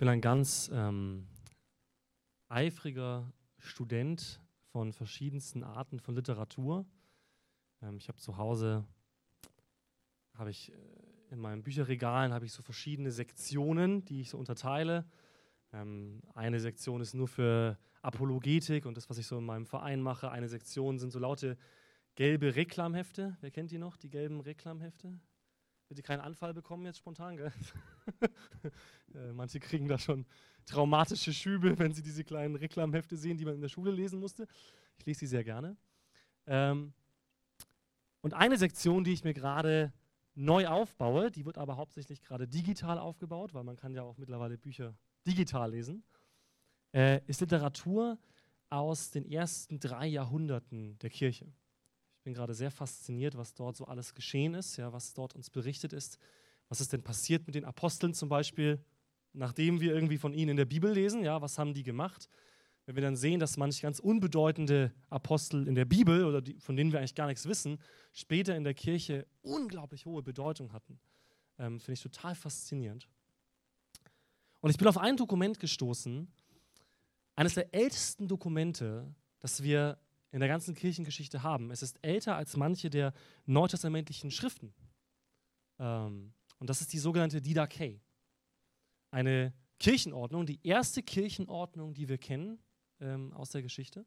bin ein ganz ähm, eifriger Student von verschiedensten Arten von Literatur. Ähm, ich habe zu Hause, habe ich äh, in meinen Bücherregalen habe ich so verschiedene Sektionen, die ich so unterteile. Ähm, eine Sektion ist nur für Apologetik und das, was ich so in meinem Verein mache. Eine Sektion sind so laute gelbe Reklamhefte. Wer kennt die noch, die gelben Reklamhefte? Wird die keinen Anfall bekommen jetzt spontan, gell? äh, manche kriegen da schon traumatische Schübe, wenn sie diese kleinen Reklamhefte sehen, die man in der Schule lesen musste. Ich lese sie sehr gerne. Ähm, und eine Sektion, die ich mir gerade neu aufbaue, die wird aber hauptsächlich gerade digital aufgebaut, weil man kann ja auch mittlerweile Bücher digital lesen, äh, ist Literatur aus den ersten drei Jahrhunderten der Kirche. Ich bin gerade sehr fasziniert, was dort so alles geschehen ist, ja, was dort uns berichtet ist. Was ist denn passiert mit den Aposteln zum Beispiel, nachdem wir irgendwie von ihnen in der Bibel lesen? Ja, was haben die gemacht? Wenn wir dann sehen, dass manche ganz unbedeutende Apostel in der Bibel oder die, von denen wir eigentlich gar nichts wissen, später in der Kirche unglaublich hohe Bedeutung hatten, ähm, finde ich total faszinierend. Und ich bin auf ein Dokument gestoßen, eines der ältesten Dokumente, das wir in der ganzen Kirchengeschichte haben. Es ist älter als manche der neutestamentlichen Schriften. Ähm, und das ist die sogenannte Didache. Eine Kirchenordnung, die erste Kirchenordnung, die wir kennen ähm, aus der Geschichte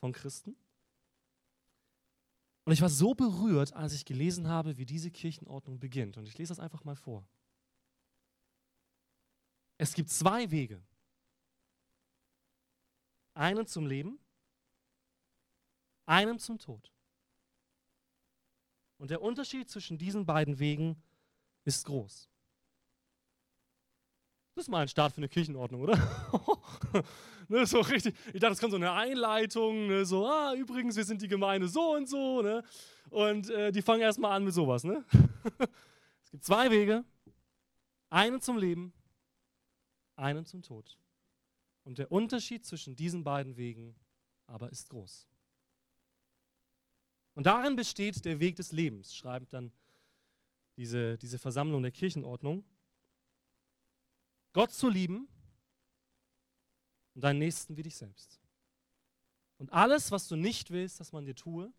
von Christen. Und ich war so berührt, als ich gelesen habe, wie diese Kirchenordnung beginnt. Und ich lese das einfach mal vor. Es gibt zwei Wege. Einen zum Leben einem zum Tod. Und der Unterschied zwischen diesen beiden Wegen ist groß. Das ist mal ein Start für eine Kirchenordnung, oder? ne, so richtig. Ich dachte, es kommt so eine Einleitung, ne, so, ah, übrigens, wir sind die Gemeinde so und so, ne? Und äh, die fangen erstmal an mit sowas, ne? es gibt zwei Wege: einen zum Leben, einen zum Tod. Und der Unterschied zwischen diesen beiden Wegen aber ist groß. Und darin besteht der Weg des Lebens, schreibt dann diese, diese Versammlung der Kirchenordnung. Gott zu lieben und deinen Nächsten wie dich selbst. Und alles, was du nicht willst, dass man dir tue,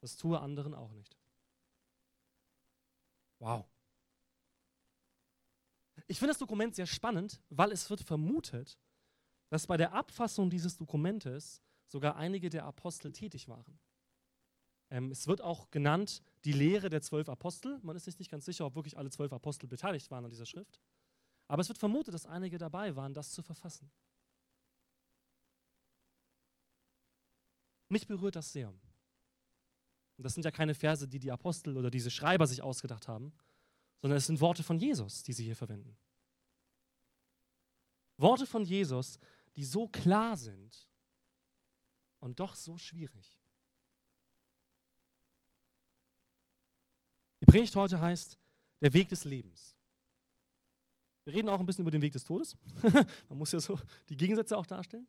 das tue anderen auch nicht. Wow. Ich finde das Dokument sehr spannend, weil es wird vermutet, dass bei der Abfassung dieses Dokumentes sogar einige der Apostel tätig waren. Ähm, es wird auch genannt die Lehre der zwölf Apostel. Man ist sich nicht ganz sicher, ob wirklich alle zwölf Apostel beteiligt waren an dieser Schrift. Aber es wird vermutet, dass einige dabei waren, das zu verfassen. Mich berührt das sehr. Und das sind ja keine Verse, die die Apostel oder diese Schreiber sich ausgedacht haben, sondern es sind Worte von Jesus, die sie hier verwenden. Worte von Jesus, die so klar sind und doch so schwierig. Predigt heute heißt der Weg des Lebens. Wir reden auch ein bisschen über den Weg des Todes. Man muss ja so die Gegensätze auch darstellen.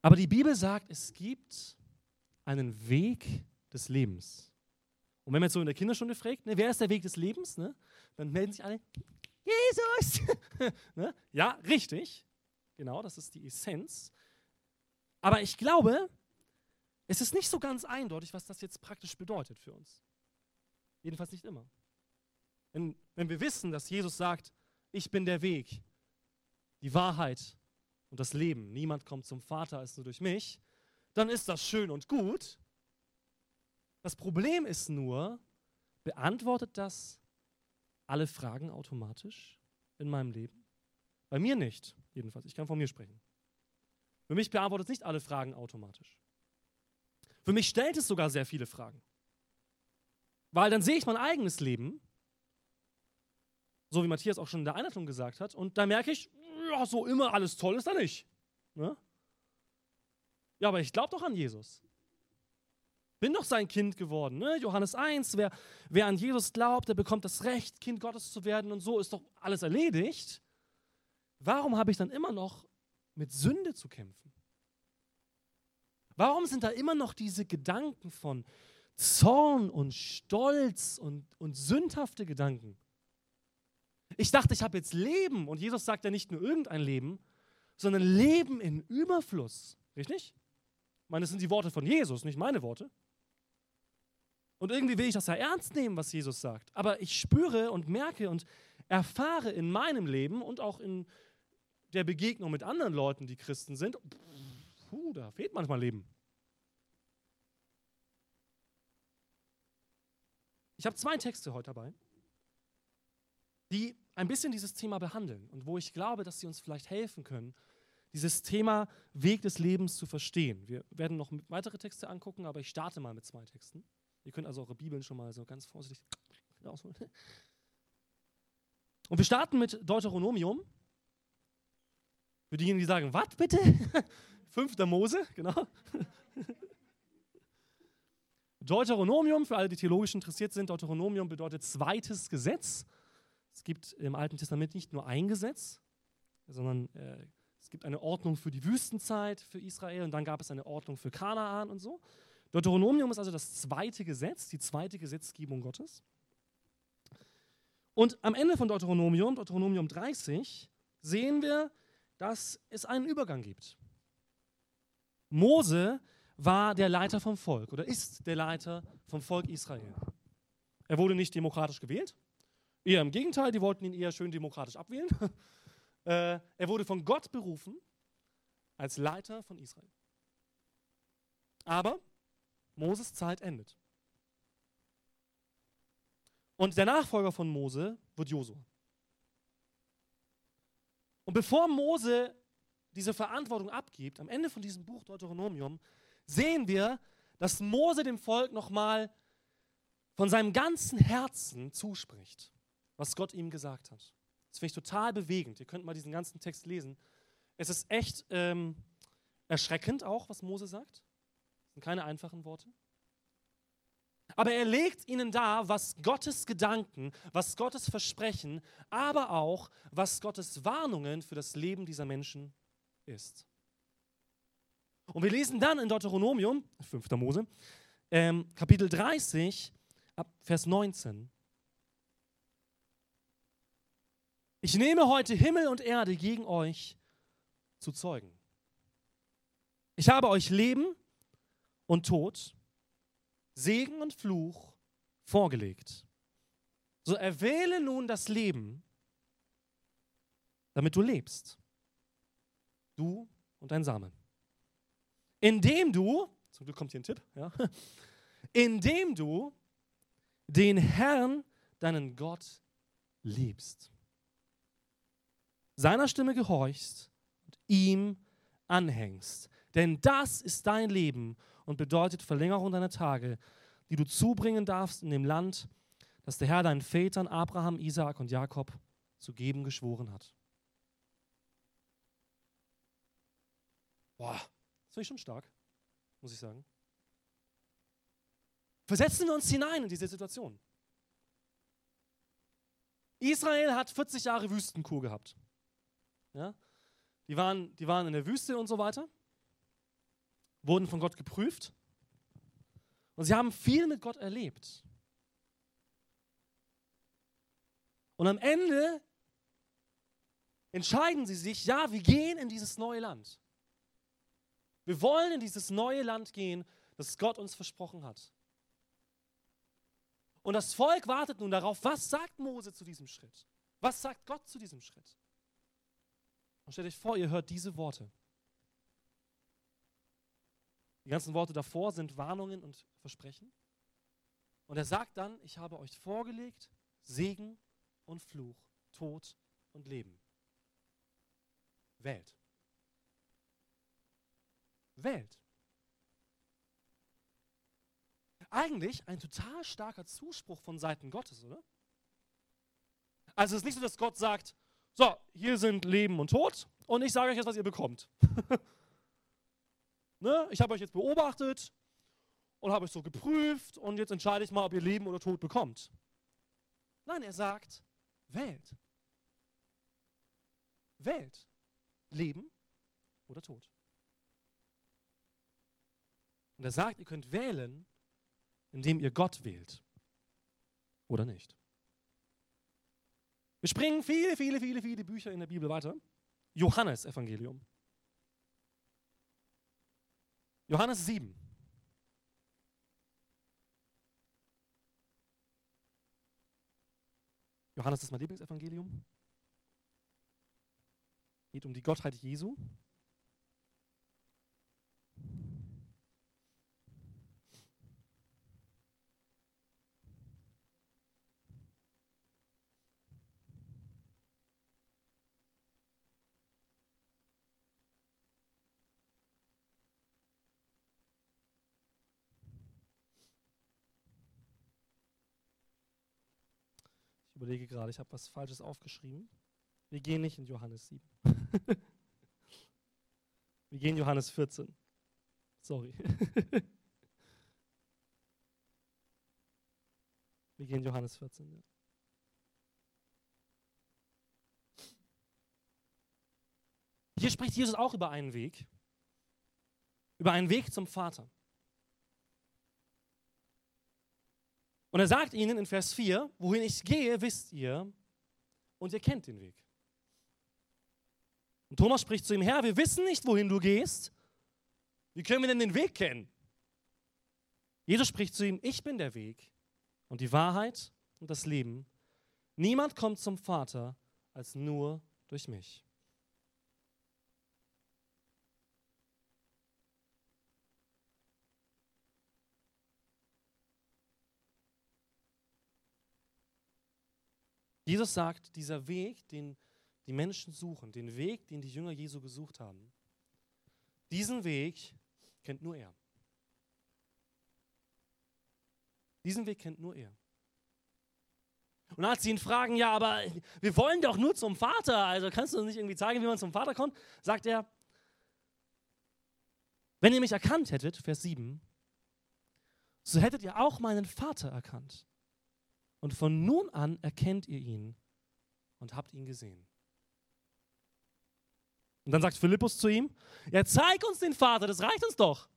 Aber die Bibel sagt, es gibt einen Weg des Lebens. Und wenn man jetzt so in der Kinderstunde fragt, ne, wer ist der Weg des Lebens, ne, dann melden sich alle, Jesus! ne? Ja, richtig. Genau, das ist die Essenz. Aber ich glaube, es ist nicht so ganz eindeutig, was das jetzt praktisch bedeutet für uns. Jedenfalls nicht immer. Wenn, wenn wir wissen, dass Jesus sagt, ich bin der Weg, die Wahrheit und das Leben, niemand kommt zum Vater als nur durch mich, dann ist das schön und gut. Das Problem ist nur, beantwortet das alle Fragen automatisch in meinem Leben? Bei mir nicht, jedenfalls. Ich kann von mir sprechen. Für mich beantwortet es nicht alle Fragen automatisch. Für mich stellt es sogar sehr viele Fragen. Weil dann sehe ich mein eigenes Leben, so wie Matthias auch schon in der Einleitung gesagt hat, und da merke ich, ja, so immer alles toll ist da nicht. Ne? Ja, aber ich glaube doch an Jesus. Bin doch sein Kind geworden. Ne? Johannes 1, wer, wer an Jesus glaubt, der bekommt das Recht, Kind Gottes zu werden und so ist doch alles erledigt. Warum habe ich dann immer noch mit Sünde zu kämpfen? Warum sind da immer noch diese Gedanken von Zorn und Stolz und, und sündhafte Gedanken? Ich dachte, ich habe jetzt Leben. Und Jesus sagt ja nicht nur irgendein Leben, sondern Leben in Überfluss. Richtig? Ich meine, das sind die Worte von Jesus, nicht meine Worte. Und irgendwie will ich das ja ernst nehmen, was Jesus sagt. Aber ich spüre und merke und erfahre in meinem Leben und auch in der Begegnung mit anderen Leuten, die Christen sind, puh, da fehlt manchmal Leben. Ich habe zwei Texte heute dabei, die ein bisschen dieses Thema behandeln und wo ich glaube, dass sie uns vielleicht helfen können, dieses Thema Weg des Lebens zu verstehen. Wir werden noch weitere Texte angucken, aber ich starte mal mit zwei Texten. Ihr könnt also eure Bibeln schon mal so ganz vorsichtig rausholen. Und wir starten mit Deuteronomium. Für diejenigen, die sagen, was bitte? Fünfter Mose, genau. Deuteronomium, für alle, die theologisch interessiert sind, Deuteronomium bedeutet zweites Gesetz. Es gibt im Alten Testament nicht nur ein Gesetz, sondern äh, es gibt eine Ordnung für die Wüstenzeit für Israel und dann gab es eine Ordnung für Kanaan und so. Deuteronomium ist also das zweite Gesetz, die zweite Gesetzgebung Gottes. Und am Ende von Deuteronomium, Deuteronomium 30, sehen wir, dass es einen Übergang gibt. Mose war der Leiter vom Volk oder ist der Leiter vom Volk Israel. Er wurde nicht demokratisch gewählt, eher im Gegenteil, die wollten ihn eher schön demokratisch abwählen. Äh, er wurde von Gott berufen als Leiter von Israel. Aber Moses Zeit endet. Und der Nachfolger von Mose wird Josua. Und bevor Mose diese Verantwortung abgibt, am Ende von diesem Buch Deuteronomium, sehen wir, dass Mose dem Volk nochmal von seinem ganzen Herzen zuspricht, was Gott ihm gesagt hat. Das finde ich total bewegend. Ihr könnt mal diesen ganzen Text lesen. Es ist echt ähm, erschreckend auch, was Mose sagt. Das sind keine einfachen Worte. Aber er legt ihnen dar, was Gottes Gedanken, was Gottes Versprechen, aber auch, was Gottes Warnungen für das Leben dieser Menschen ist. Und wir lesen dann in Deuteronomium, 5. Mose, ähm, Kapitel 30, ab Vers 19. Ich nehme heute Himmel und Erde gegen euch zu Zeugen. Ich habe euch Leben und Tod, Segen und Fluch vorgelegt. So erwähle nun das Leben, damit du lebst. Du und dein Samen indem du, zum Glück kommt hier ein Tipp, ja, indem du den Herrn, deinen Gott, liebst, seiner Stimme gehorchst und ihm anhängst. Denn das ist dein Leben und bedeutet Verlängerung deiner Tage, die du zubringen darfst in dem Land, das der Herr deinen Vätern Abraham, Isaak und Jakob zu geben geschworen hat. Boah, das finde ich schon stark, muss ich sagen. Versetzen wir uns hinein in diese Situation. Israel hat 40 Jahre Wüstenkur gehabt. Ja? Die, waren, die waren in der Wüste und so weiter, wurden von Gott geprüft und sie haben viel mit Gott erlebt. Und am Ende entscheiden sie sich, ja, wir gehen in dieses neue Land. Wir wollen in dieses neue Land gehen, das Gott uns versprochen hat. Und das Volk wartet nun darauf, was sagt Mose zu diesem Schritt? Was sagt Gott zu diesem Schritt? Und stellt euch vor, ihr hört diese Worte. Die ganzen Worte davor sind Warnungen und Versprechen. Und er sagt dann, ich habe euch vorgelegt Segen und Fluch, Tod und Leben. Wählt wählt. Eigentlich ein total starker Zuspruch von Seiten Gottes, oder? Also es ist nicht so, dass Gott sagt, so, hier sind Leben und Tod und ich sage euch jetzt, was ihr bekommt. ne? Ich habe euch jetzt beobachtet und habe euch so geprüft und jetzt entscheide ich mal, ob ihr Leben oder Tod bekommt. Nein, er sagt, wählt. Wählt. Leben oder Tod. Und er sagt, ihr könnt wählen, indem ihr Gott wählt oder nicht. Wir springen viele, viele, viele, viele Bücher in der Bibel weiter. Johannes Evangelium. Johannes 7. Johannes ist mein Lieblingsevangelium. Geht um die Gottheit Jesu. Überlege gerade, ich habe was Falsches aufgeschrieben. Wir gehen nicht in Johannes 7. Wir gehen in Johannes 14. Sorry. Wir gehen in Johannes 14. Ja. Hier spricht Jesus auch über einen Weg. Über einen Weg zum Vater. Und er sagt ihnen in Vers 4, wohin ich gehe, wisst ihr und ihr kennt den Weg. Und Thomas spricht zu ihm, Herr, wir wissen nicht, wohin du gehst. Wie können wir denn den Weg kennen? Jesus spricht zu ihm, ich bin der Weg und die Wahrheit und das Leben. Niemand kommt zum Vater als nur durch mich. Jesus sagt, dieser Weg, den die Menschen suchen, den Weg, den die Jünger Jesu gesucht haben, diesen Weg kennt nur er. Diesen Weg kennt nur er. Und als sie ihn fragen, ja, aber wir wollen doch nur zum Vater, also kannst du uns nicht irgendwie zeigen, wie man zum Vater kommt, sagt er, wenn ihr mich erkannt hättet, Vers 7, so hättet ihr auch meinen Vater erkannt. Und von nun an erkennt ihr ihn und habt ihn gesehen. Und dann sagt Philippus zu ihm, ja, zeig uns den Vater, das reicht uns doch.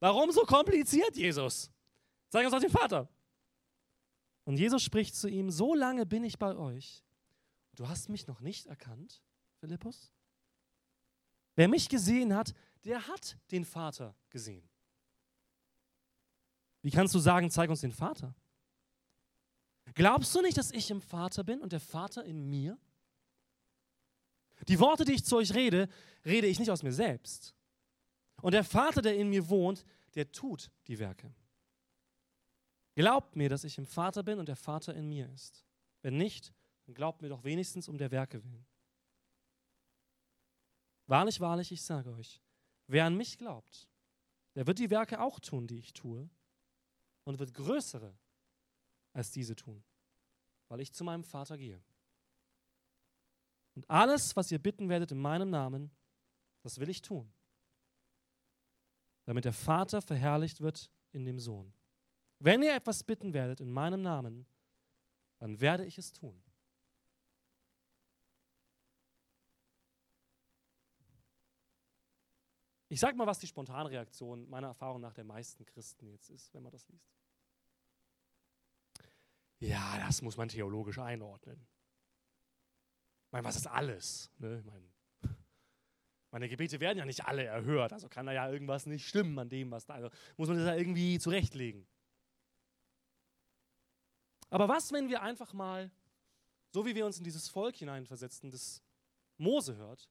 Warum so kompliziert, Jesus? Zeig uns doch den Vater. Und Jesus spricht zu ihm, so lange bin ich bei euch. Du hast mich noch nicht erkannt, Philippus? Wer mich gesehen hat, der hat den Vater gesehen. Wie kannst du sagen, zeig uns den Vater? Glaubst du nicht, dass ich im Vater bin und der Vater in mir? Die Worte, die ich zu euch rede, rede ich nicht aus mir selbst. Und der Vater, der in mir wohnt, der tut die Werke. Glaubt mir, dass ich im Vater bin und der Vater in mir ist. Wenn nicht, dann glaubt mir doch wenigstens um der Werke willen. Wahrlich, wahrlich, ich sage euch, wer an mich glaubt, der wird die Werke auch tun, die ich tue, und wird größere als diese tun, weil ich zu meinem Vater gehe. Und alles, was ihr bitten werdet in meinem Namen, das will ich tun, damit der Vater verherrlicht wird in dem Sohn. Wenn ihr etwas bitten werdet in meinem Namen, dann werde ich es tun. Ich sage mal, was die Spontanreaktion meiner Erfahrung nach der meisten Christen jetzt ist, wenn man das liest. Ja, das muss man theologisch einordnen. Ich meine, was ist alles? Ne? Meine, meine Gebete werden ja nicht alle erhört, also kann da ja irgendwas nicht stimmen an dem, was da, also muss man das ja irgendwie zurechtlegen. Aber was, wenn wir einfach mal, so wie wir uns in dieses Volk hineinversetzen, das Mose hört,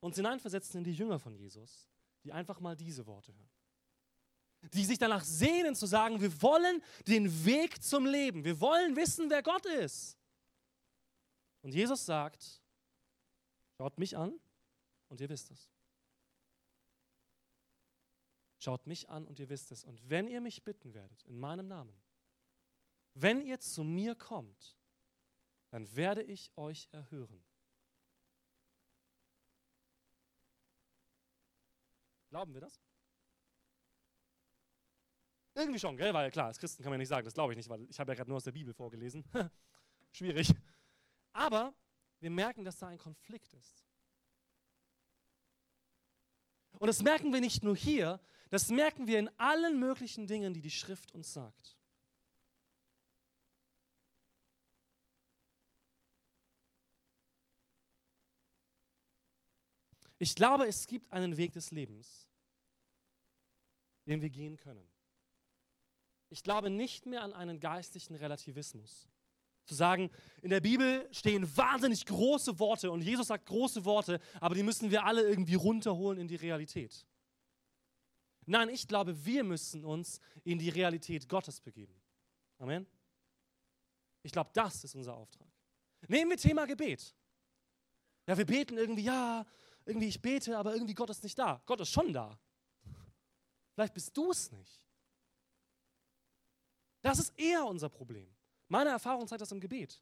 uns hineinversetzen in die Jünger von Jesus, die einfach mal diese Worte hören? Die sich danach sehnen zu sagen, wir wollen den Weg zum Leben, wir wollen wissen, wer Gott ist. Und Jesus sagt, schaut mich an und ihr wisst es. Schaut mich an und ihr wisst es. Und wenn ihr mich bitten werdet, in meinem Namen, wenn ihr zu mir kommt, dann werde ich euch erhören. Glauben wir das? Irgendwie schon, gell? Weil klar, als Christen kann man ja nicht sagen, das glaube ich nicht, weil ich habe ja gerade nur aus der Bibel vorgelesen. Schwierig. Aber wir merken, dass da ein Konflikt ist. Und das merken wir nicht nur hier, das merken wir in allen möglichen Dingen, die die Schrift uns sagt. Ich glaube, es gibt einen Weg des Lebens, den wir gehen können. Ich glaube nicht mehr an einen geistlichen Relativismus. Zu sagen, in der Bibel stehen wahnsinnig große Worte und Jesus sagt große Worte, aber die müssen wir alle irgendwie runterholen in die Realität. Nein, ich glaube, wir müssen uns in die Realität Gottes begeben. Amen. Ich glaube, das ist unser Auftrag. Nehmen wir Thema Gebet. Ja, wir beten irgendwie, ja, irgendwie ich bete, aber irgendwie Gott ist nicht da. Gott ist schon da. Vielleicht bist du es nicht. Das ist eher unser Problem. Meine Erfahrung zeigt das im Gebet.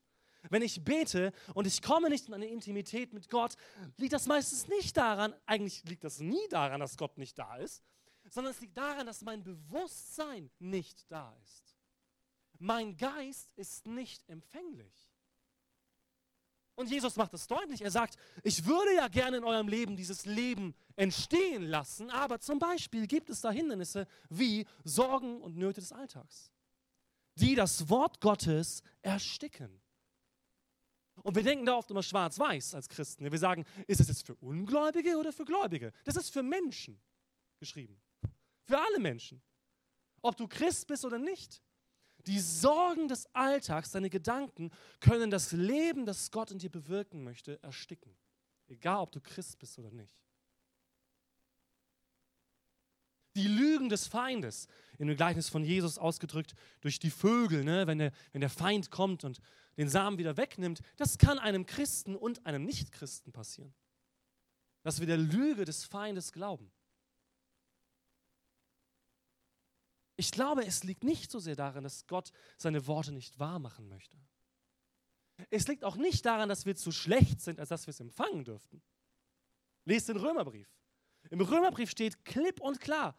Wenn ich bete und ich komme nicht in eine Intimität mit Gott, liegt das meistens nicht daran, eigentlich liegt das nie daran, dass Gott nicht da ist, sondern es liegt daran, dass mein Bewusstsein nicht da ist. Mein Geist ist nicht empfänglich. Und Jesus macht es deutlich. Er sagt, ich würde ja gerne in eurem Leben dieses Leben entstehen lassen, aber zum Beispiel gibt es da Hindernisse wie Sorgen und Nöte des Alltags die das Wort Gottes ersticken. Und wir denken da oft immer schwarz-weiß als Christen. Wir sagen, ist es jetzt für Ungläubige oder für Gläubige? Das ist für Menschen geschrieben. Für alle Menschen. Ob du Christ bist oder nicht. Die Sorgen des Alltags, deine Gedanken können das Leben, das Gott in dir bewirken möchte, ersticken. Egal, ob du Christ bist oder nicht. Die Lügen des Feindes, in dem Gleichnis von Jesus ausgedrückt, durch die Vögel, ne? wenn, der, wenn der Feind kommt und den Samen wieder wegnimmt, das kann einem Christen und einem Nichtchristen passieren. Dass wir der Lüge des Feindes glauben. Ich glaube, es liegt nicht so sehr daran, dass Gott seine Worte nicht wahr machen möchte. Es liegt auch nicht daran, dass wir zu schlecht sind, als dass wir es empfangen dürften. Lest den Römerbrief. Im Römerbrief steht klipp und klar,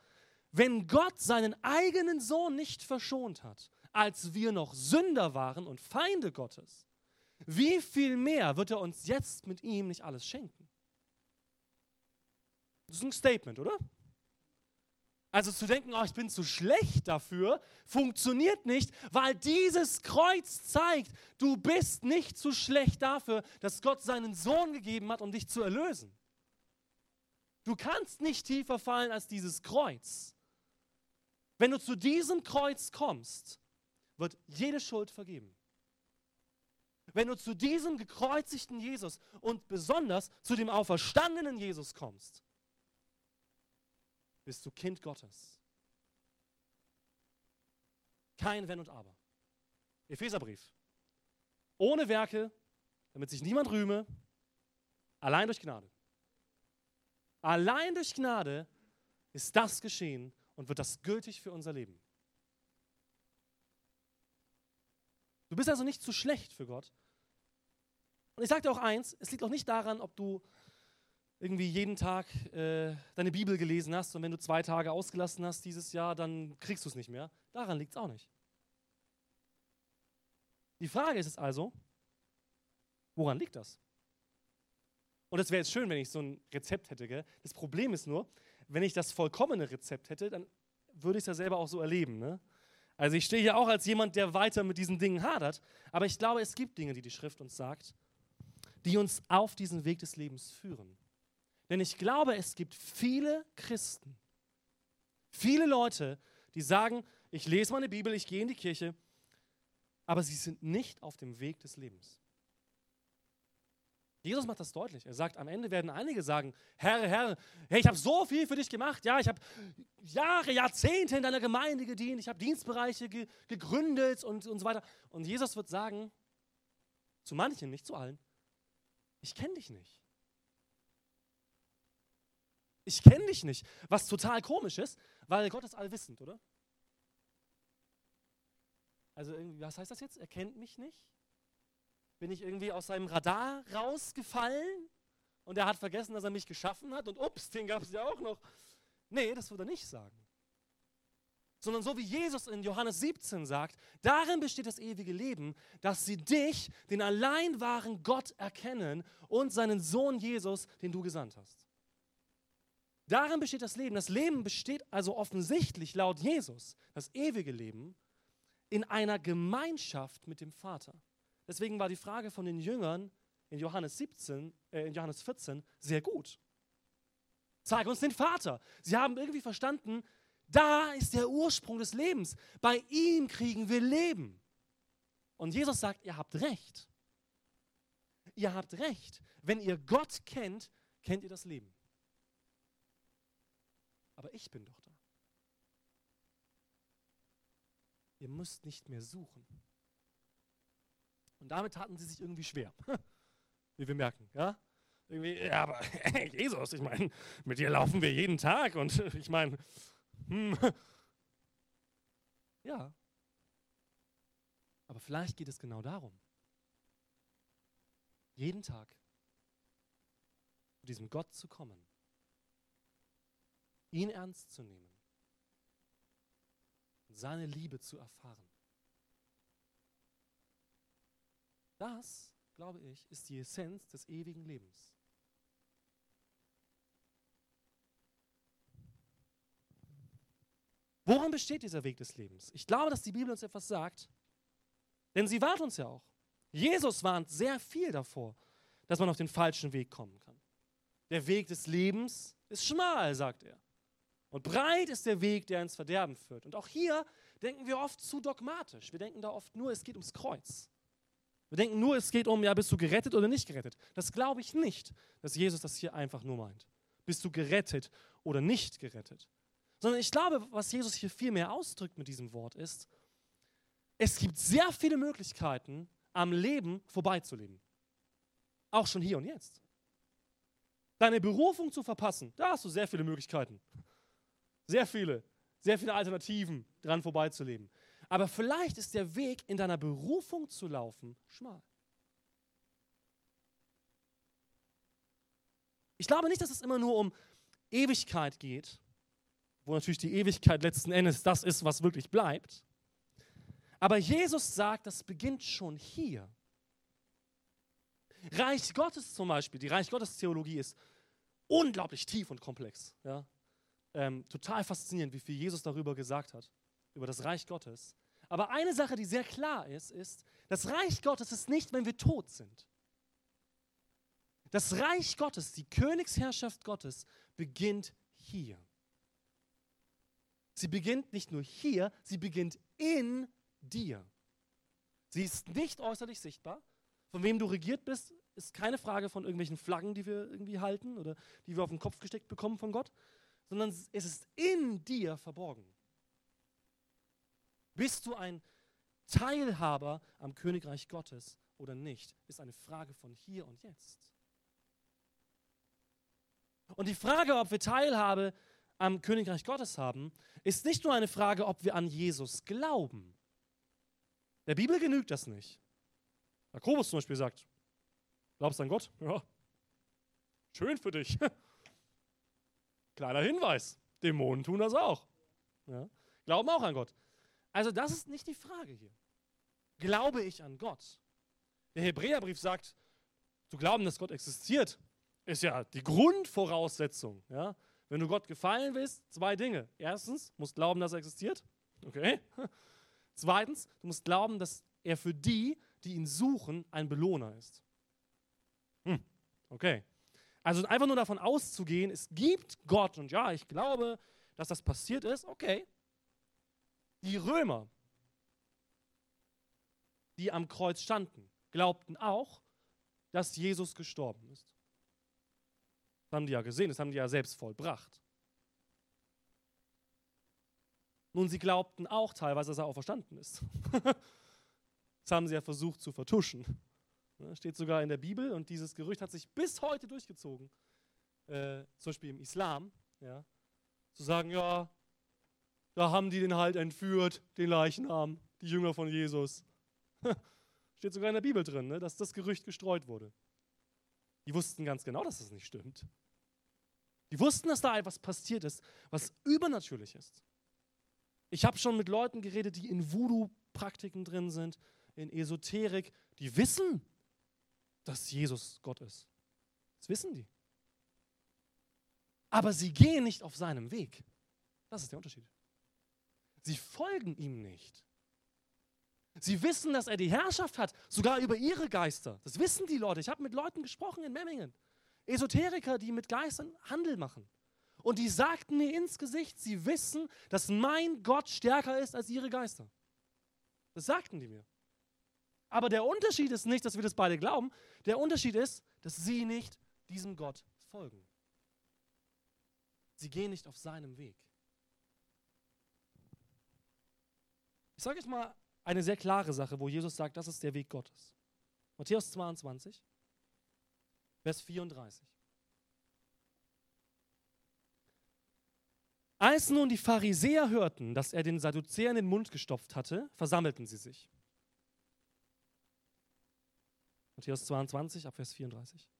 wenn Gott seinen eigenen Sohn nicht verschont hat, als wir noch Sünder waren und Feinde Gottes, wie viel mehr wird er uns jetzt mit ihm nicht alles schenken? Das ist ein Statement, oder? Also zu denken, oh, ich bin zu schlecht dafür, funktioniert nicht, weil dieses Kreuz zeigt, du bist nicht zu schlecht dafür, dass Gott seinen Sohn gegeben hat, um dich zu erlösen. Du kannst nicht tiefer fallen als dieses Kreuz. Wenn du zu diesem Kreuz kommst, wird jede Schuld vergeben. Wenn du zu diesem gekreuzigten Jesus und besonders zu dem auferstandenen Jesus kommst, bist du Kind Gottes. Kein Wenn und Aber. Epheserbrief. Ohne Werke, damit sich niemand rühme, allein durch Gnade. Allein durch Gnade ist das geschehen und wird das gültig für unser Leben. Du bist also nicht zu schlecht für Gott. Und ich sage dir auch eins, es liegt auch nicht daran, ob du irgendwie jeden Tag äh, deine Bibel gelesen hast und wenn du zwei Tage ausgelassen hast dieses Jahr, dann kriegst du es nicht mehr. Daran liegt es auch nicht. Die Frage ist es also, woran liegt das? Und es wäre jetzt schön, wenn ich so ein Rezept hätte. Gell? Das Problem ist nur, wenn ich das vollkommene Rezept hätte, dann würde ich es ja selber auch so erleben. Ne? Also ich stehe hier auch als jemand, der weiter mit diesen Dingen hadert. Aber ich glaube, es gibt Dinge, die die Schrift uns sagt, die uns auf diesen Weg des Lebens führen. Denn ich glaube, es gibt viele Christen, viele Leute, die sagen, ich lese meine Bibel, ich gehe in die Kirche, aber sie sind nicht auf dem Weg des Lebens. Jesus macht das deutlich. Er sagt, am Ende werden einige sagen, Herr, Herr, hey, ich habe so viel für dich gemacht. Ja, ich habe Jahre, Jahrzehnte in deiner Gemeinde gedient. Ich habe Dienstbereiche ge gegründet und, und so weiter. Und Jesus wird sagen, zu manchen, nicht zu allen, ich kenne dich nicht. Ich kenne dich nicht. Was total komisch ist, weil Gott ist allwissend, oder? Also, was heißt das jetzt? Er kennt mich nicht? Bin ich irgendwie aus seinem Radar rausgefallen und er hat vergessen, dass er mich geschaffen hat und ups, den gab es ja auch noch. Nee, das würde er nicht sagen. Sondern so wie Jesus in Johannes 17 sagt, darin besteht das ewige Leben, dass sie dich, den allein wahren Gott, erkennen und seinen Sohn Jesus, den du gesandt hast. Darin besteht das Leben. Das Leben besteht also offensichtlich laut Jesus, das ewige Leben, in einer Gemeinschaft mit dem Vater. Deswegen war die Frage von den Jüngern in Johannes 17, äh, in Johannes 14 sehr gut. Zeig uns den Vater. Sie haben irgendwie verstanden, da ist der Ursprung des Lebens. Bei ihm kriegen wir Leben. Und Jesus sagt, ihr habt recht. Ihr habt recht. Wenn ihr Gott kennt, kennt ihr das Leben. Aber ich bin doch da. Ihr müsst nicht mehr suchen. Und damit taten sie sich irgendwie schwer, wie wir merken. Ja? Irgendwie, ja, aber Jesus, ich meine, mit dir laufen wir jeden Tag und ich meine, hm. ja. Aber vielleicht geht es genau darum, jeden Tag zu diesem Gott zu kommen, ihn ernst zu nehmen und seine Liebe zu erfahren. Das, glaube ich, ist die Essenz des ewigen Lebens. Woran besteht dieser Weg des Lebens? Ich glaube, dass die Bibel uns etwas sagt, denn sie warnt uns ja auch. Jesus warnt sehr viel davor, dass man auf den falschen Weg kommen kann. Der Weg des Lebens ist schmal, sagt er. Und breit ist der Weg, der ins Verderben führt. Und auch hier denken wir oft zu dogmatisch. Wir denken da oft nur, es geht ums Kreuz. Wir denken nur, es geht um, ja, bist du gerettet oder nicht gerettet. Das glaube ich nicht, dass Jesus das hier einfach nur meint. Bist du gerettet oder nicht gerettet? Sondern ich glaube, was Jesus hier viel mehr ausdrückt mit diesem Wort ist, es gibt sehr viele Möglichkeiten, am Leben vorbeizuleben. Auch schon hier und jetzt. Deine Berufung zu verpassen, da hast du sehr viele Möglichkeiten. Sehr viele, sehr viele Alternativen, dran vorbeizuleben. Aber vielleicht ist der Weg, in deiner Berufung zu laufen, schmal. Ich glaube nicht, dass es immer nur um Ewigkeit geht, wo natürlich die Ewigkeit letzten Endes das ist, was wirklich bleibt. Aber Jesus sagt, das beginnt schon hier. Reich Gottes zum Beispiel, die Reich Gottes Theologie ist unglaublich tief und komplex. Ja? Ähm, total faszinierend, wie viel Jesus darüber gesagt hat, über das Reich Gottes. Aber eine Sache, die sehr klar ist, ist, das Reich Gottes ist nicht, wenn wir tot sind. Das Reich Gottes, die Königsherrschaft Gottes, beginnt hier. Sie beginnt nicht nur hier, sie beginnt in dir. Sie ist nicht äußerlich sichtbar. Von wem du regiert bist, ist keine Frage von irgendwelchen Flaggen, die wir irgendwie halten oder die wir auf den Kopf gesteckt bekommen von Gott, sondern es ist in dir verborgen. Bist du ein Teilhaber am Königreich Gottes oder nicht, ist eine Frage von hier und jetzt. Und die Frage, ob wir Teilhabe am Königreich Gottes haben, ist nicht nur eine Frage, ob wir an Jesus glauben. Der Bibel genügt das nicht. Jakobus zum Beispiel sagt, glaubst du an Gott? Ja. Schön für dich. Kleiner Hinweis, Dämonen tun das auch. Ja. Glauben auch an Gott. Also das ist nicht die Frage hier. Glaube ich an Gott? Der Hebräerbrief sagt, zu glauben, dass Gott existiert, ist ja die Grundvoraussetzung. Ja? Wenn du Gott gefallen willst, zwei Dinge. Erstens, musst glauben, dass er existiert. Okay. Zweitens, du musst glauben, dass er für die, die ihn suchen, ein Belohner ist. Hm. Okay. Also einfach nur davon auszugehen, es gibt Gott und ja, ich glaube, dass das passiert ist, okay. Die Römer, die am Kreuz standen, glaubten auch, dass Jesus gestorben ist. Das haben die ja gesehen, das haben die ja selbst vollbracht. Nun, sie glaubten auch teilweise, dass er auferstanden ist. das haben sie ja versucht zu vertuschen. Das steht sogar in der Bibel und dieses Gerücht hat sich bis heute durchgezogen. Äh, zum Beispiel im Islam, ja, zu sagen, ja, da haben die den halt entführt, den Leichnam, die Jünger von Jesus. Steht sogar in der Bibel drin, ne, dass das Gerücht gestreut wurde. Die wussten ganz genau, dass das nicht stimmt. Die wussten, dass da etwas passiert ist, was übernatürlich ist. Ich habe schon mit Leuten geredet, die in Voodoo-Praktiken drin sind, in Esoterik, die wissen, dass Jesus Gott ist. Das wissen die. Aber sie gehen nicht auf seinem Weg. Das ist der Unterschied. Sie folgen ihm nicht. Sie wissen, dass er die Herrschaft hat, sogar über ihre Geister. Das wissen die Leute. Ich habe mit Leuten gesprochen in Memmingen. Esoteriker, die mit Geistern Handel machen. Und die sagten mir ins Gesicht, sie wissen, dass mein Gott stärker ist als ihre Geister. Das sagten die mir. Aber der Unterschied ist nicht, dass wir das beide glauben. Der Unterschied ist, dass sie nicht diesem Gott folgen. Sie gehen nicht auf seinem Weg. Ich sage euch mal eine sehr klare Sache, wo Jesus sagt, das ist der Weg Gottes. Matthäus 22, Vers 34. Als nun die Pharisäer hörten, dass er den Sadduzäern den Mund gestopft hatte, versammelten sie sich. Matthäus 22, Abvers 34.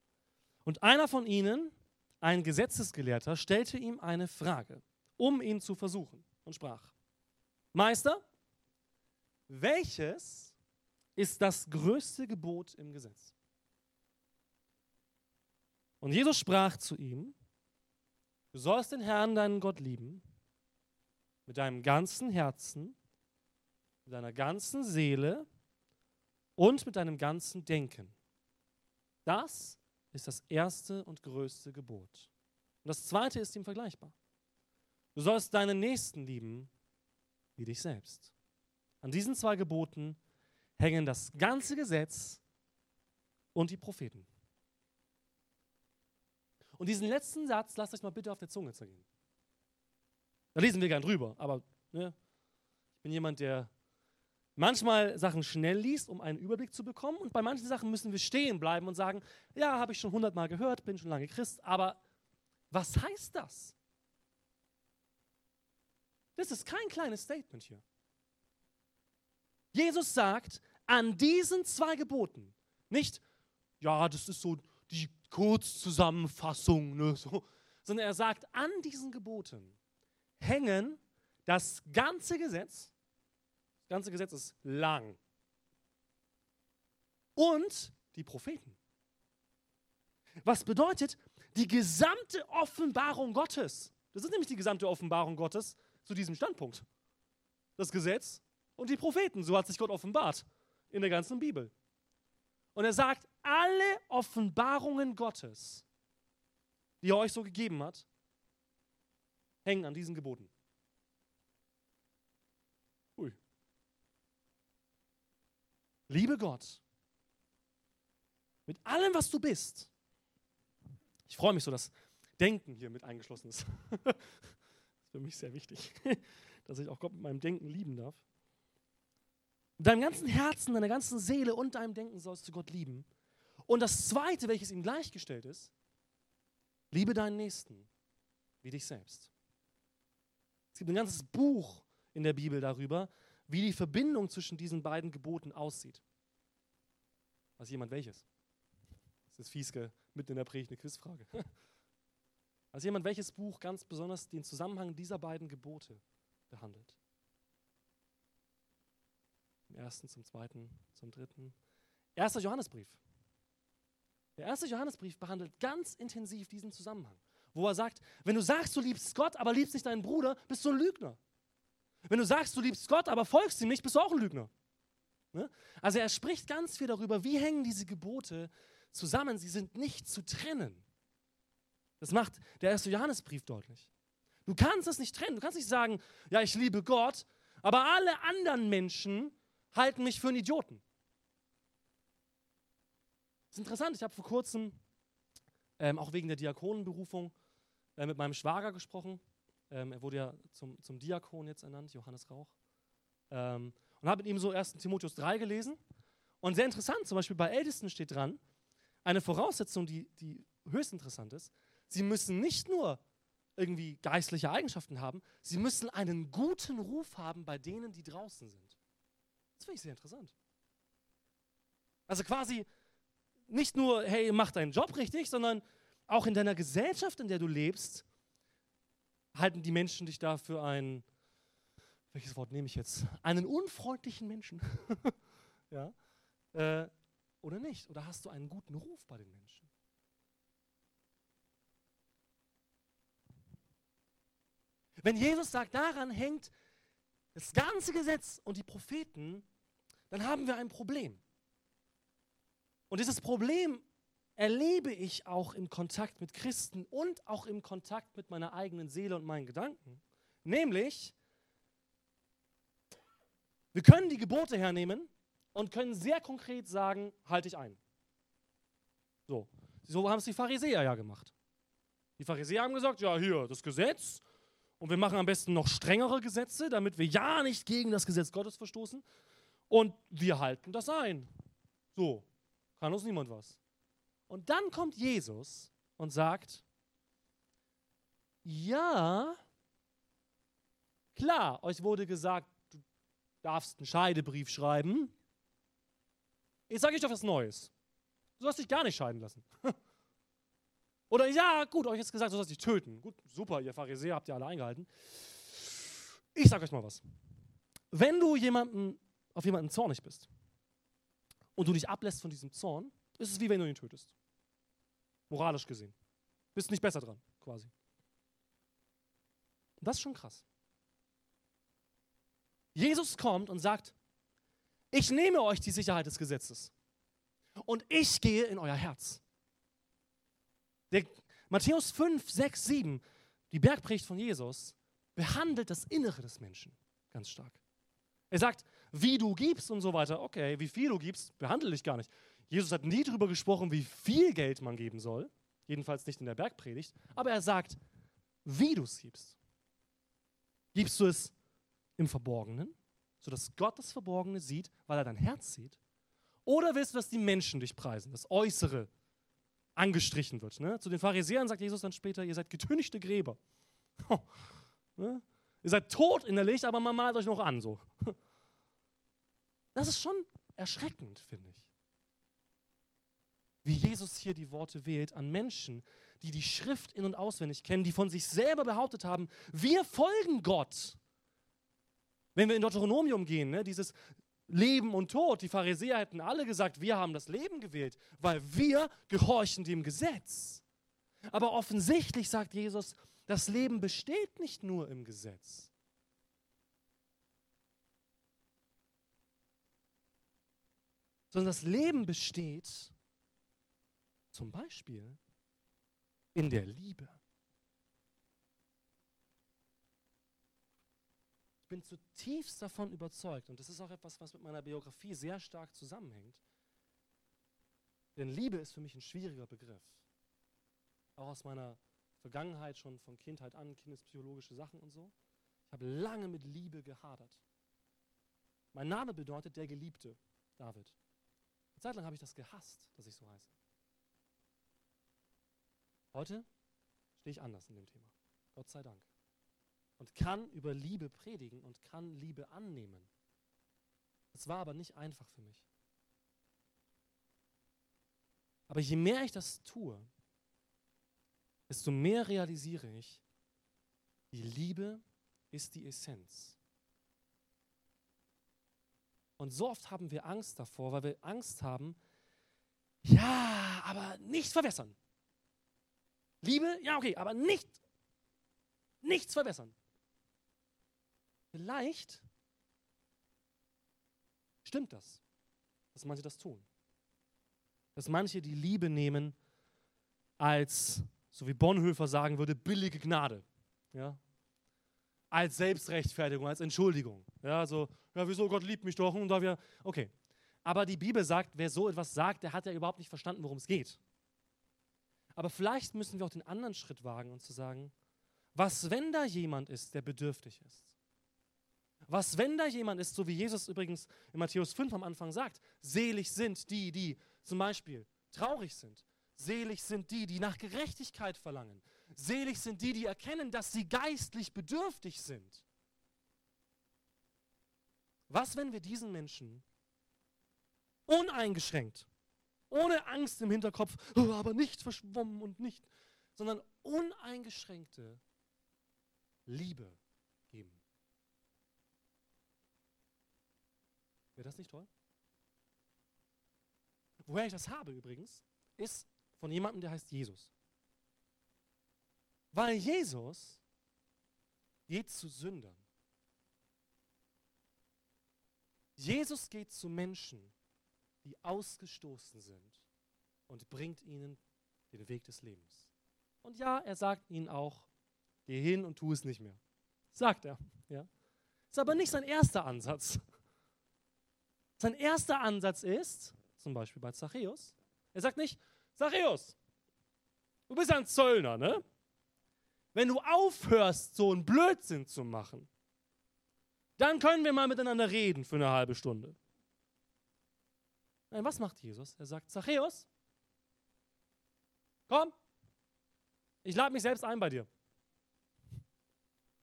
Und einer von ihnen, ein Gesetzesgelehrter, stellte ihm eine Frage, um ihn zu versuchen, und sprach: Meister, welches ist das größte Gebot im Gesetz? Und Jesus sprach zu ihm, du sollst den Herrn, deinen Gott lieben, mit deinem ganzen Herzen, mit deiner ganzen Seele und mit deinem ganzen Denken. Das ist das erste und größte Gebot. Und das zweite ist ihm vergleichbar. Du sollst deinen Nächsten lieben wie dich selbst. An diesen zwei Geboten hängen das ganze Gesetz und die Propheten. Und diesen letzten Satz lasst euch mal bitte auf der Zunge zergehen. Da lesen wir gern drüber, aber ne, ich bin jemand, der manchmal Sachen schnell liest, um einen Überblick zu bekommen. Und bei manchen Sachen müssen wir stehen bleiben und sagen, ja, habe ich schon hundertmal gehört, bin schon lange Christ, aber was heißt das? Das ist kein kleines Statement hier. Jesus sagt, an diesen zwei Geboten, nicht, ja, das ist so die Kurzzusammenfassung, ne, so, sondern er sagt, an diesen Geboten hängen das ganze Gesetz, das ganze Gesetz ist lang, und die Propheten. Was bedeutet die gesamte Offenbarung Gottes? Das ist nämlich die gesamte Offenbarung Gottes zu diesem Standpunkt. Das Gesetz und die Propheten. So hat sich Gott offenbart in der ganzen Bibel. Und er sagt, alle Offenbarungen Gottes, die er euch so gegeben hat, hängen an diesen Geboten. Ui. Liebe Gott mit allem, was du bist. Ich freue mich so, dass Denken hier mit eingeschlossen ist. das ist für mich sehr wichtig, dass ich auch Gott mit meinem Denken lieben darf. Mit deinem ganzen Herzen, deiner ganzen Seele und deinem Denken sollst du Gott lieben. Und das Zweite, welches ihm gleichgestellt ist, liebe deinen Nächsten wie dich selbst. Es gibt ein ganzes Buch in der Bibel darüber, wie die Verbindung zwischen diesen beiden Geboten aussieht. Weiß jemand welches? Das ist Fieske mitten in der Predigt eine Quizfrage. Weiß jemand welches Buch ganz besonders den Zusammenhang dieser beiden Gebote behandelt? Zum ersten, zum zweiten, zum dritten. Erster Johannesbrief. Der erste Johannesbrief behandelt ganz intensiv diesen Zusammenhang, wo er sagt, wenn du sagst, du liebst Gott, aber liebst nicht deinen Bruder, bist du ein Lügner. Wenn du sagst, du liebst Gott, aber folgst ihm nicht, bist du auch ein Lügner. Ne? Also er spricht ganz viel darüber, wie hängen diese Gebote zusammen. Sie sind nicht zu trennen. Das macht der erste Johannesbrief deutlich. Du kannst es nicht trennen. Du kannst nicht sagen, ja, ich liebe Gott, aber alle anderen Menschen halten mich für einen Idioten. Das ist interessant, ich habe vor kurzem, ähm, auch wegen der Diakonenberufung, äh, mit meinem Schwager gesprochen. Ähm, er wurde ja zum, zum Diakon jetzt ernannt, Johannes Rauch. Ähm, und habe mit ihm so 1. Timotheus 3 gelesen. Und sehr interessant, zum Beispiel bei Ältesten steht dran, eine Voraussetzung, die, die höchst interessant ist, sie müssen nicht nur irgendwie geistliche Eigenschaften haben, sie müssen einen guten Ruf haben bei denen, die draußen sind. Das finde ich sehr interessant. Also quasi nicht nur, hey, mach deinen Job richtig, sondern auch in deiner Gesellschaft, in der du lebst, halten die Menschen dich da für einen, welches Wort nehme ich jetzt? Einen unfreundlichen Menschen. ja? Äh, oder nicht? Oder hast du einen guten Ruf bei den Menschen? Wenn Jesus sagt, daran hängt das ganze Gesetz und die Propheten, dann haben wir ein Problem. Und dieses Problem erlebe ich auch im Kontakt mit Christen und auch im Kontakt mit meiner eigenen Seele und meinen Gedanken. Nämlich, wir können die Gebote hernehmen und können sehr konkret sagen, halte ich ein. So, so haben es die Pharisäer ja gemacht. Die Pharisäer haben gesagt, ja, hier, das Gesetz. Und wir machen am besten noch strengere Gesetze, damit wir ja nicht gegen das Gesetz Gottes verstoßen. Und wir halten das ein. So, kann uns niemand was. Und dann kommt Jesus und sagt, ja, klar, euch wurde gesagt, du darfst einen Scheidebrief schreiben. Ich sage euch doch was Neues. Du sollst dich gar nicht scheiden lassen. Oder ja, gut, euch jetzt gesagt, du sollst dich töten. Gut, super, ihr Pharisäer habt ihr alle eingehalten. Ich sage euch mal was. Wenn du jemanden, auf jemanden zornig bist und du dich ablässt von diesem Zorn, ist es wie wenn du ihn tötest. Moralisch gesehen. Bist nicht besser dran, quasi. Das ist schon krass. Jesus kommt und sagt, ich nehme euch die Sicherheit des Gesetzes und ich gehe in euer Herz. Der Matthäus 5, 6, 7, die Bergpredigt von Jesus, behandelt das Innere des Menschen ganz stark. Er sagt, wie du gibst und so weiter. Okay, wie viel du gibst, behandle ich gar nicht. Jesus hat nie darüber gesprochen, wie viel Geld man geben soll. Jedenfalls nicht in der Bergpredigt. Aber er sagt, wie du es gibst. Gibst du es im Verborgenen, sodass Gott das Verborgene sieht, weil er dein Herz sieht? Oder willst du, dass die Menschen dich preisen, das Äußere angestrichen wird? Ne? Zu den Pharisäern sagt Jesus dann später, ihr seid getünchte Gräber. ne? Ihr seid tot innerlich, aber man malt euch noch an. So. Das ist schon erschreckend, finde ich. Wie Jesus hier die Worte wählt an Menschen, die die Schrift in und auswendig kennen, die von sich selber behauptet haben, wir folgen Gott. Wenn wir in Deuteronomium gehen, ne, dieses Leben und Tod, die Pharisäer hätten alle gesagt, wir haben das Leben gewählt, weil wir gehorchen dem Gesetz. Aber offensichtlich sagt Jesus, das Leben besteht nicht nur im Gesetz. Sondern das Leben besteht zum Beispiel in der Liebe. Ich bin zutiefst davon überzeugt, und das ist auch etwas, was mit meiner Biografie sehr stark zusammenhängt. Denn Liebe ist für mich ein schwieriger Begriff. Auch aus meiner Vergangenheit, schon von Kindheit an, kindespsychologische Sachen und so. Ich habe lange mit Liebe gehadert. Mein Name bedeutet der Geliebte, David. Eine Zeit lang habe ich das gehasst, dass ich so heiße. Heute stehe ich anders in dem Thema. Gott sei Dank. Und kann über Liebe predigen und kann Liebe annehmen. Es war aber nicht einfach für mich. Aber je mehr ich das tue, desto mehr realisiere ich, die Liebe ist die Essenz. Und so oft haben wir Angst davor, weil wir Angst haben, ja, aber nicht verwässern. Liebe, ja, okay, aber nicht, nichts verbessern. Vielleicht stimmt das, dass manche das tun. Dass manche die Liebe nehmen als, so wie Bonhoeffer sagen würde, billige Gnade. Ja? Als Selbstrechtfertigung, als Entschuldigung. Ja, so, ja, wieso, Gott liebt mich doch und da wir, okay. Aber die Bibel sagt, wer so etwas sagt, der hat ja überhaupt nicht verstanden, worum es geht. Aber vielleicht müssen wir auch den anderen Schritt wagen und zu sagen, was wenn da jemand ist, der bedürftig ist? Was wenn da jemand ist, so wie Jesus übrigens in Matthäus 5 am Anfang sagt, selig sind die, die zum Beispiel traurig sind. Selig sind die, die nach Gerechtigkeit verlangen. Selig sind die, die erkennen, dass sie geistlich bedürftig sind. Was, wenn wir diesen Menschen uneingeschränkt ohne Angst im Hinterkopf, oh, aber nicht verschwommen und nicht, sondern uneingeschränkte Liebe geben. Wäre das nicht toll? Woher ich das habe übrigens, ist von jemandem, der heißt Jesus. Weil Jesus geht zu Sündern. Jesus geht zu Menschen, die ausgestoßen sind und bringt ihnen den Weg des Lebens. Und ja, er sagt ihnen auch, geh hin und tu es nicht mehr. Sagt er. Ja. Ist aber nicht sein erster Ansatz. Sein erster Ansatz ist, zum Beispiel bei Zachäus, er sagt nicht, Zachäus, du bist ein Zöllner, ne? Wenn du aufhörst, so einen Blödsinn zu machen, dann können wir mal miteinander reden für eine halbe Stunde. Nein, was macht Jesus? Er sagt, Zachäus, komm, ich lade mich selbst ein bei dir.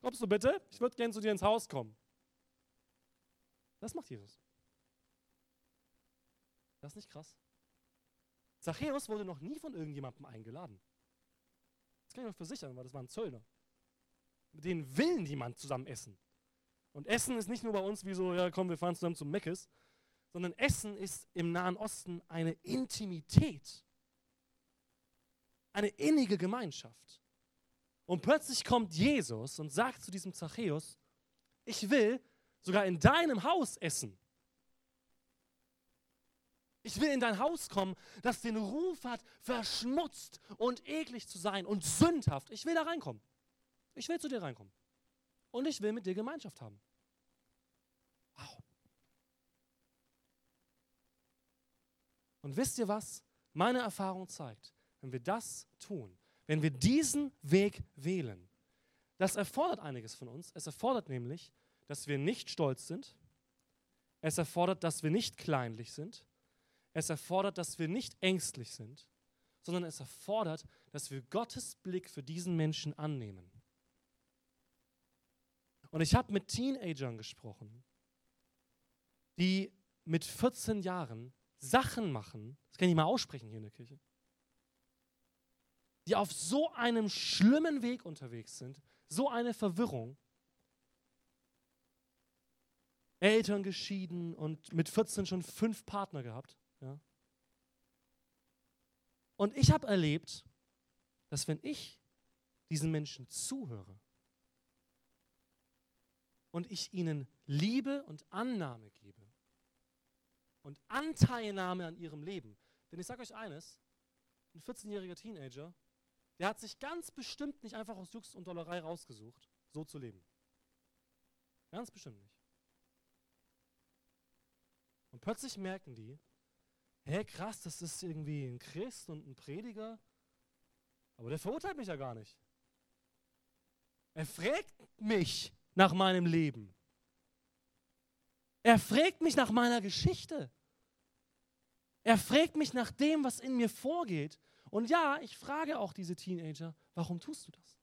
Kommst du bitte? Ich würde gerne zu dir ins Haus kommen. Das macht Jesus. Das ist nicht krass. Zachäus wurde noch nie von irgendjemandem eingeladen. Das kann ich euch versichern, weil das war ein Zöllner. Mit denen will niemand zusammen essen. Und Essen ist nicht nur bei uns wie so, ja komm, wir fahren zusammen zum Meckes, sondern Essen ist im Nahen Osten eine Intimität. Eine innige Gemeinschaft. Und plötzlich kommt Jesus und sagt zu diesem Zachäus, ich will sogar in deinem Haus essen. Ich will in dein Haus kommen, das den Ruf hat, verschmutzt und eklig zu sein und sündhaft. Ich will da reinkommen. Ich will zu dir reinkommen. Und ich will mit dir Gemeinschaft haben. Wow. Und wisst ihr was? Meine Erfahrung zeigt, wenn wir das tun, wenn wir diesen Weg wählen, das erfordert einiges von uns. Es erfordert nämlich, dass wir nicht stolz sind. Es erfordert, dass wir nicht kleinlich sind. Es erfordert, dass wir nicht ängstlich sind, sondern es erfordert, dass wir Gottes Blick für diesen Menschen annehmen. Und ich habe mit Teenagern gesprochen, die mit 14 Jahren Sachen machen, das kann ich mal aussprechen hier in der Kirche, die auf so einem schlimmen Weg unterwegs sind, so eine Verwirrung, Eltern geschieden und mit 14 schon fünf Partner gehabt. Ja? Und ich habe erlebt, dass wenn ich diesen Menschen zuhöre und ich ihnen Liebe und Annahme gebe und Anteilnahme an ihrem Leben, denn ich sage euch eines, ein 14-jähriger Teenager, der hat sich ganz bestimmt nicht einfach aus Jux und Dollerei rausgesucht, so zu leben. Ganz bestimmt nicht. Und plötzlich merken die, hä, krass, das ist irgendwie ein Christ und ein Prediger, aber der verurteilt mich ja gar nicht. Er fragt mich nach meinem Leben. Er fragt mich nach meiner Geschichte. Er fragt mich nach dem, was in mir vorgeht. Und ja, ich frage auch diese Teenager, warum tust du das?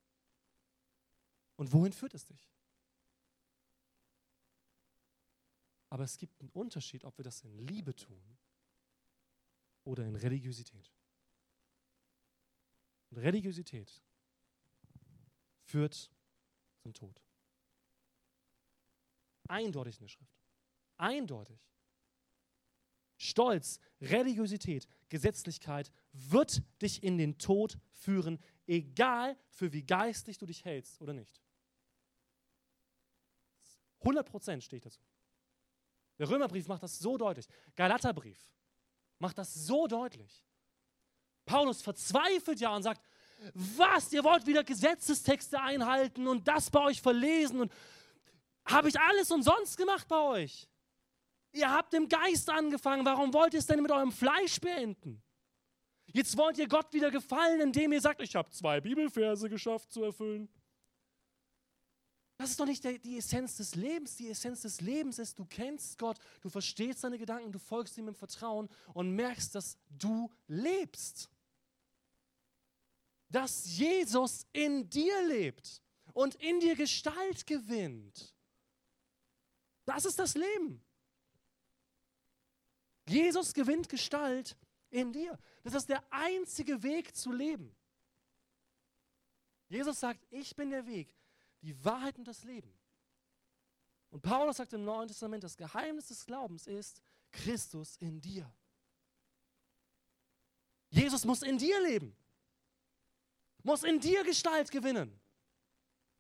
Und wohin führt es dich? Aber es gibt einen Unterschied, ob wir das in Liebe tun oder in Religiosität. Und Religiosität führt zum Tod. Eindeutig in der Schrift. Eindeutig. Stolz, Religiosität, Gesetzlichkeit wird dich in den Tod führen, egal für wie geistig du dich hältst oder nicht. 100 Prozent stehe ich dazu. Der Römerbrief macht das so deutlich. Galaterbrief macht das so deutlich. Paulus verzweifelt ja und sagt, was, ihr wollt wieder Gesetzestexte einhalten und das bei euch verlesen und habe ich alles umsonst gemacht bei euch? Ihr habt im Geist angefangen, warum wollt ihr es denn mit eurem Fleisch beenden? Jetzt wollt ihr Gott wieder gefallen, indem ihr sagt, ich habe zwei Bibelverse geschafft zu erfüllen. Das ist doch nicht die Essenz des Lebens. Die Essenz des Lebens ist, du kennst Gott, du verstehst seine Gedanken, du folgst ihm im Vertrauen und merkst, dass du lebst. Dass Jesus in dir lebt und in dir Gestalt gewinnt. Das ist das Leben. Jesus gewinnt Gestalt in dir. Das ist der einzige Weg zu leben. Jesus sagt, ich bin der Weg, die Wahrheit und das Leben. Und Paulus sagt im Neuen Testament, das Geheimnis des Glaubens ist Christus in dir. Jesus muss in dir leben, muss in dir Gestalt gewinnen.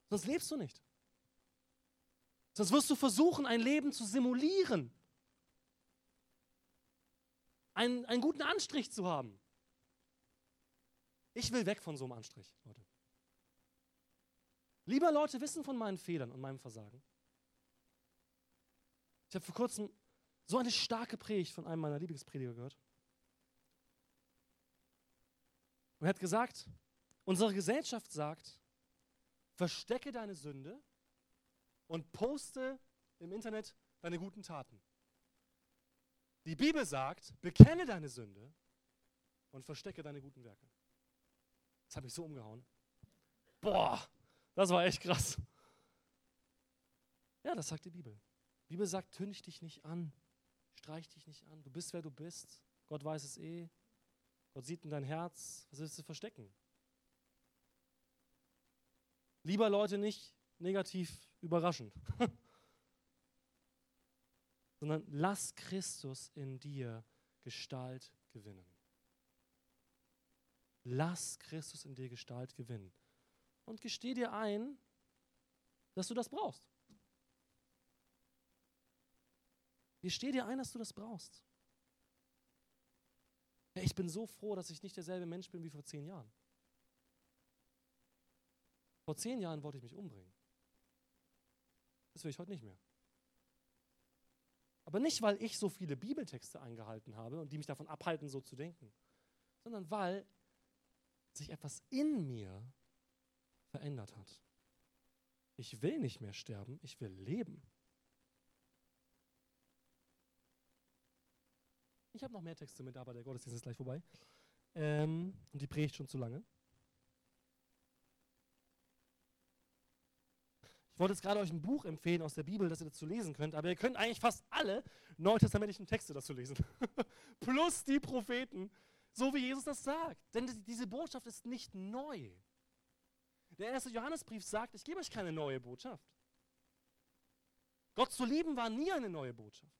Sonst lebst du nicht. Sonst wirst du versuchen, ein Leben zu simulieren, einen, einen guten Anstrich zu haben. Ich will weg von so einem Anstrich, Leute. Lieber Leute wissen von meinen Fehlern und meinem Versagen. Ich habe vor kurzem so eine starke Predigt von einem meiner Lieblingsprediger gehört. Und er hat gesagt, unsere Gesellschaft sagt, verstecke deine Sünde und poste im Internet deine guten Taten. Die Bibel sagt, bekenne deine Sünde und verstecke deine guten Werke. Das hat mich so umgehauen. Boah, das war echt krass. Ja, das sagt die Bibel. Die Bibel sagt, tünch dich nicht an, streich dich nicht an. Du bist, wer du bist. Gott weiß es eh. Gott sieht in dein Herz. Was willst du verstecken? Lieber Leute nicht negativ überraschend, sondern lass Christus in dir Gestalt gewinnen. Lass Christus in dir Gestalt gewinnen. Und gesteh dir ein, dass du das brauchst. Gesteh dir ein, dass du das brauchst. Ich bin so froh, dass ich nicht derselbe Mensch bin wie vor zehn Jahren. Vor zehn Jahren wollte ich mich umbringen. Das will ich heute nicht mehr. Aber nicht, weil ich so viele Bibeltexte eingehalten habe und die mich davon abhalten, so zu denken, sondern weil sich etwas in mir verändert hat. Ich will nicht mehr sterben, ich will leben. Ich habe noch mehr Texte mit, aber der Gottesdienst ist gleich vorbei. Ähm, und die predigt schon zu lange. Ich wollte jetzt gerade euch ein Buch empfehlen aus der Bibel, das ihr dazu lesen könnt, aber ihr könnt eigentlich fast alle neutestamentlichen Texte dazu lesen. Plus die Propheten, so wie Jesus das sagt. Denn diese Botschaft ist nicht neu. Der erste Johannesbrief sagt, ich gebe euch keine neue Botschaft. Gott zu lieben war nie eine neue Botschaft.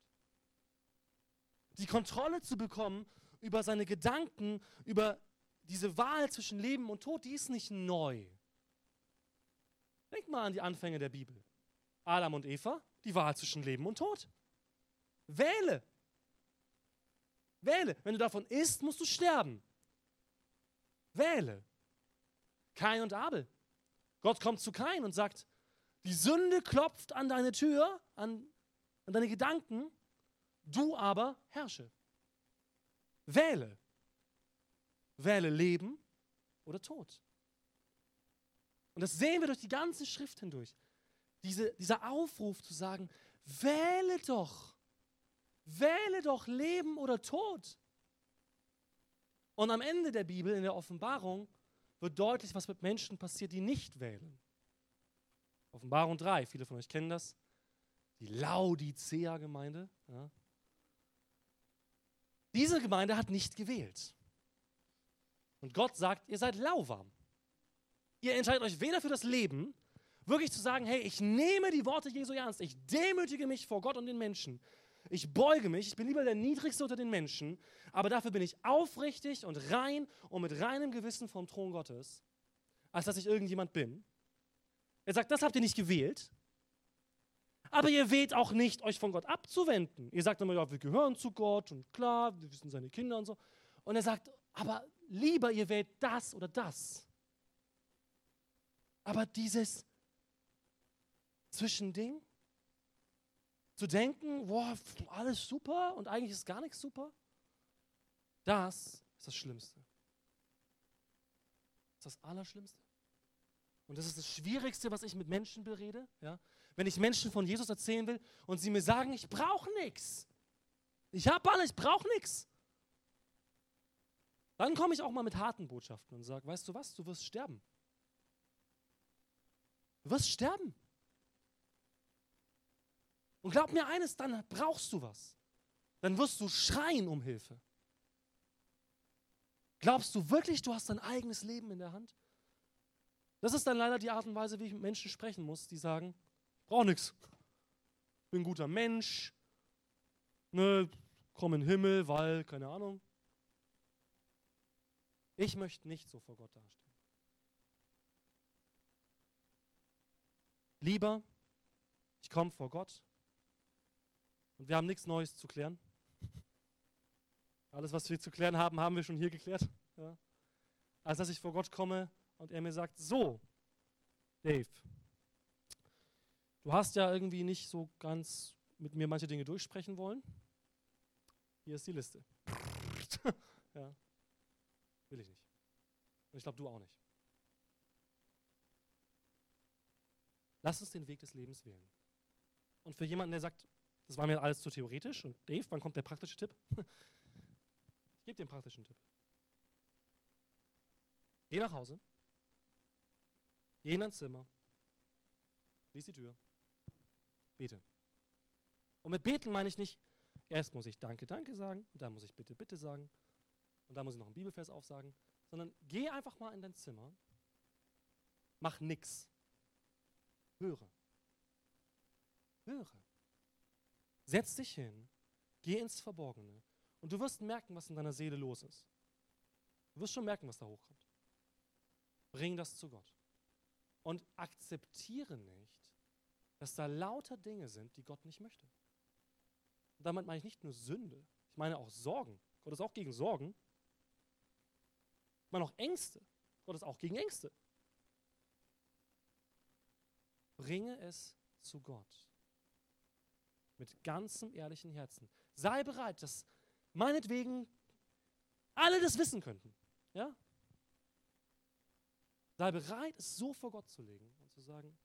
Die Kontrolle zu bekommen über seine Gedanken, über diese Wahl zwischen Leben und Tod, die ist nicht neu. Denk mal an die Anfänge der Bibel. Adam und Eva, die Wahl zwischen Leben und Tod. Wähle. Wähle. Wenn du davon isst, musst du sterben. Wähle. Kain und Abel. Gott kommt zu Kain und sagt, die Sünde klopft an deine Tür, an, an deine Gedanken, du aber herrsche. Wähle. Wähle Leben oder Tod. Und das sehen wir durch die ganze Schrift hindurch. Diese, dieser Aufruf zu sagen, wähle doch, wähle doch Leben oder Tod. Und am Ende der Bibel, in der Offenbarung, wird deutlich, was mit Menschen passiert, die nicht wählen. Offenbarung 3, viele von euch kennen das. Die Laodicea-Gemeinde. Ja. Diese Gemeinde hat nicht gewählt. Und Gott sagt, ihr seid lauwarm. Ihr entscheidet euch weder für das Leben, wirklich zu sagen, hey, ich nehme die Worte Jesu ernst, ich demütige mich vor Gott und den Menschen, ich beuge mich, ich bin lieber der Niedrigste unter den Menschen, aber dafür bin ich aufrichtig und rein und mit reinem Gewissen vom Thron Gottes, als dass ich irgendjemand bin. Er sagt, das habt ihr nicht gewählt, aber ihr wählt auch nicht, euch von Gott abzuwenden. Ihr sagt immer, ja, wir gehören zu Gott und klar, wir sind seine Kinder und so. Und er sagt, aber lieber ihr wählt das oder das. Aber dieses Zwischending, zu denken, boah, alles super und eigentlich ist gar nichts super, das ist das Schlimmste. Das ist das Allerschlimmste. Und das ist das Schwierigste, was ich mit Menschen berede. Ja? Wenn ich Menschen von Jesus erzählen will und sie mir sagen, ich brauche nichts. Ich habe alles, ich brauche nichts. Dann komme ich auch mal mit harten Botschaften und sage, weißt du was, du wirst sterben. Du wirst sterben. Und glaub mir eines, dann brauchst du was. Dann wirst du schreien um Hilfe. Glaubst du wirklich, du hast dein eigenes Leben in der Hand? Das ist dann leider die Art und Weise, wie ich mit Menschen sprechen muss, die sagen, ich brauche nichts. Ich bin ein guter Mensch. Ne, komm in den Himmel, weil, keine Ahnung. Ich möchte nicht so vor Gott dastehen. Lieber, ich komme vor Gott und wir haben nichts Neues zu klären. Alles, was wir zu klären haben, haben wir schon hier geklärt. Ja. als dass ich vor Gott komme und er mir sagt, so, Dave, du hast ja irgendwie nicht so ganz mit mir manche Dinge durchsprechen wollen. Hier ist die Liste. ja. Will ich nicht. Und ich glaube, du auch nicht. Lass uns den Weg des Lebens wählen. Und für jemanden, der sagt, das war mir alles zu theoretisch und Dave, wann kommt der praktische Tipp? ich gebe dir einen praktischen Tipp. Geh nach Hause, geh in dein Zimmer, schließ die Tür, bete. Und mit beten meine ich nicht, erst muss ich Danke, Danke sagen, und dann muss ich Bitte, Bitte sagen, und dann muss ich noch einen Bibelvers aufsagen, sondern geh einfach mal in dein Zimmer, mach nix, höre. Höre. Setz dich hin, geh ins Verborgene und du wirst merken, was in deiner Seele los ist. Du wirst schon merken, was da hochkommt. Bring das zu Gott. Und akzeptiere nicht, dass da lauter Dinge sind, die Gott nicht möchte. Und damit meine ich nicht nur Sünde, ich meine auch Sorgen. Gott ist auch gegen Sorgen. Ich meine auch Ängste. Gott ist auch gegen Ängste. Bringe es zu Gott. Mit ganzem ehrlichen Herzen. Sei bereit, dass meinetwegen alle das wissen könnten. Ja? Sei bereit, es so vor Gott zu legen und zu sagen,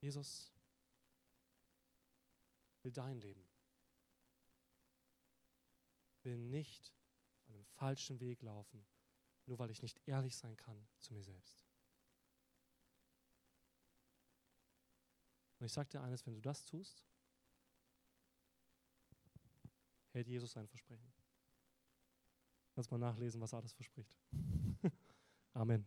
Jesus, will dein Leben. Will nicht auf einem falschen Weg laufen, nur weil ich nicht ehrlich sein kann zu mir selbst. Und ich sage dir eines, wenn du das tust, hält Jesus sein Versprechen. Lass mal nachlesen, was er alles verspricht. Amen.